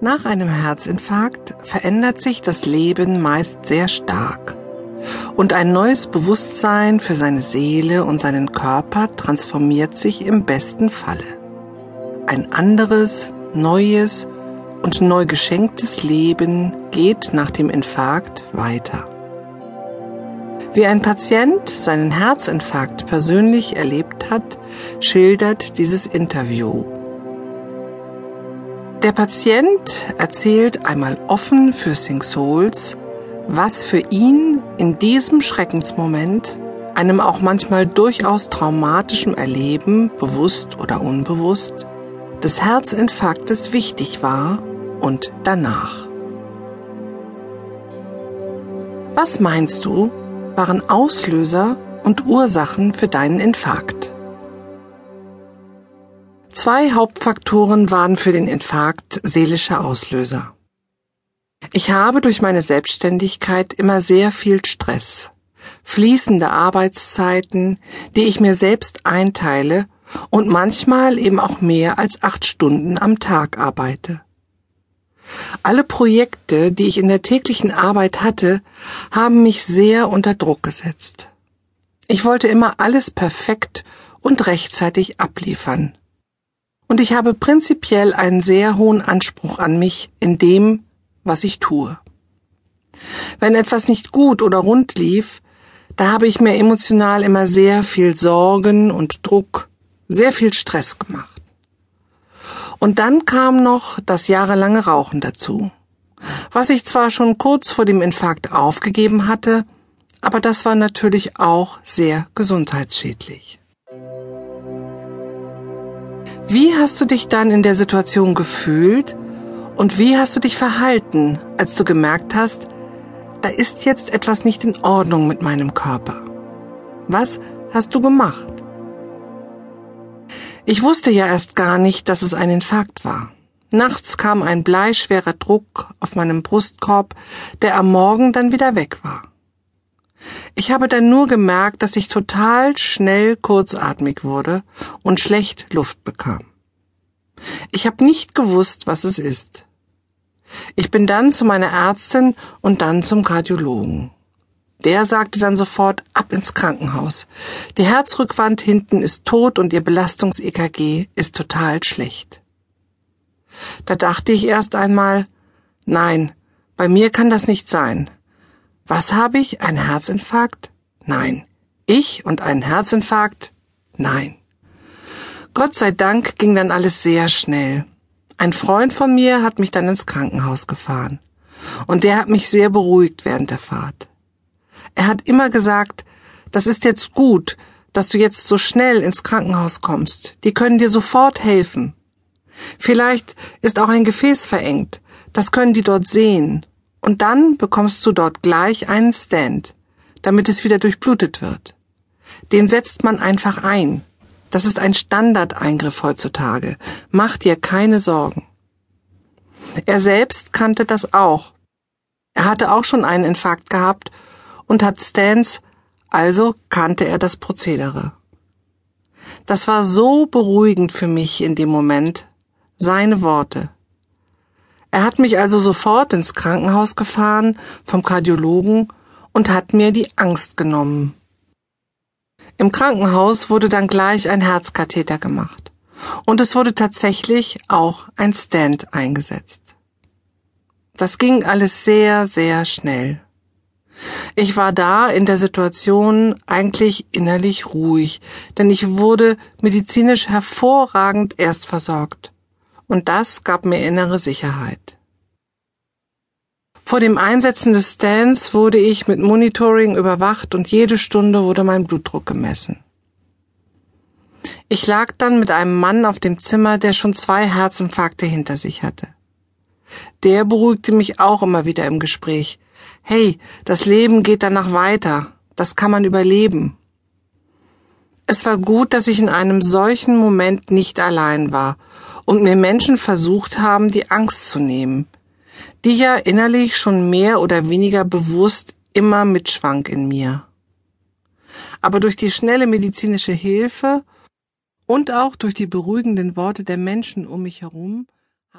Nach einem Herzinfarkt verändert sich das Leben meist sehr stark und ein neues Bewusstsein für seine Seele und seinen Körper transformiert sich im besten Falle. Ein anderes, neues und neu geschenktes Leben geht nach dem Infarkt weiter. Wie ein Patient seinen Herzinfarkt persönlich erlebt hat, schildert dieses Interview. Der Patient erzählt einmal offen für Sing Souls, was für ihn in diesem Schreckensmoment, einem auch manchmal durchaus traumatischem Erleben, bewusst oder unbewusst, des Herzinfarktes wichtig war und danach. Was meinst du, waren Auslöser und Ursachen für deinen Infarkt? Zwei Hauptfaktoren waren für den Infarkt seelische Auslöser. Ich habe durch meine Selbstständigkeit immer sehr viel Stress, fließende Arbeitszeiten, die ich mir selbst einteile und manchmal eben auch mehr als acht Stunden am Tag arbeite. Alle Projekte, die ich in der täglichen Arbeit hatte, haben mich sehr unter Druck gesetzt. Ich wollte immer alles perfekt und rechtzeitig abliefern und ich habe prinzipiell einen sehr hohen Anspruch an mich in dem, was ich tue. Wenn etwas nicht gut oder rund lief, da habe ich mir emotional immer sehr viel Sorgen und Druck, sehr viel Stress gemacht. Und dann kam noch das jahrelange Rauchen dazu, was ich zwar schon kurz vor dem Infarkt aufgegeben hatte, aber das war natürlich auch sehr gesundheitsschädlich. Wie hast du dich dann in der Situation gefühlt und wie hast du dich verhalten, als du gemerkt hast, da ist jetzt etwas nicht in Ordnung mit meinem Körper? Was hast du gemacht? Ich wusste ja erst gar nicht, dass es ein Infarkt war. Nachts kam ein bleischwerer Druck auf meinem Brustkorb, der am Morgen dann wieder weg war. Ich habe dann nur gemerkt, dass ich total schnell kurzatmig wurde und schlecht Luft bekam. Ich habe nicht gewusst, was es ist. Ich bin dann zu meiner Ärztin und dann zum Kardiologen. Der sagte dann sofort ab ins Krankenhaus. Die Herzrückwand hinten ist tot und ihr Belastungs-EKG ist total schlecht. Da dachte ich erst einmal, nein, bei mir kann das nicht sein. Was habe ich? Ein Herzinfarkt? Nein. Ich und ein Herzinfarkt? Nein. Gott sei Dank ging dann alles sehr schnell. Ein Freund von mir hat mich dann ins Krankenhaus gefahren. Und der hat mich sehr beruhigt während der Fahrt. Er hat immer gesagt, das ist jetzt gut, dass du jetzt so schnell ins Krankenhaus kommst. Die können dir sofort helfen. Vielleicht ist auch ein Gefäß verengt. Das können die dort sehen. Und dann bekommst du dort gleich einen Stand, damit es wieder durchblutet wird. Den setzt man einfach ein. Das ist ein Standardeingriff heutzutage. Mach dir keine Sorgen. Er selbst kannte das auch. Er hatte auch schon einen Infarkt gehabt und hat Stans, also kannte er das Prozedere. Das war so beruhigend für mich in dem Moment, seine Worte. Er hat mich also sofort ins Krankenhaus gefahren vom Kardiologen und hat mir die Angst genommen. Im Krankenhaus wurde dann gleich ein Herzkatheter gemacht und es wurde tatsächlich auch ein Stand eingesetzt. Das ging alles sehr, sehr schnell. Ich war da in der Situation eigentlich innerlich ruhig, denn ich wurde medizinisch hervorragend erst versorgt und das gab mir innere Sicherheit. Vor dem Einsetzen des Stands wurde ich mit Monitoring überwacht und jede Stunde wurde mein Blutdruck gemessen. Ich lag dann mit einem Mann auf dem Zimmer, der schon zwei Herzinfarkte hinter sich hatte. Der beruhigte mich auch immer wieder im Gespräch. Hey, das Leben geht danach weiter. Das kann man überleben. Es war gut, dass ich in einem solchen Moment nicht allein war und mir Menschen versucht haben, die Angst zu nehmen, die ja innerlich schon mehr oder weniger bewusst immer mitschwank in mir. Aber durch die schnelle medizinische Hilfe und auch durch die beruhigenden Worte der Menschen um mich herum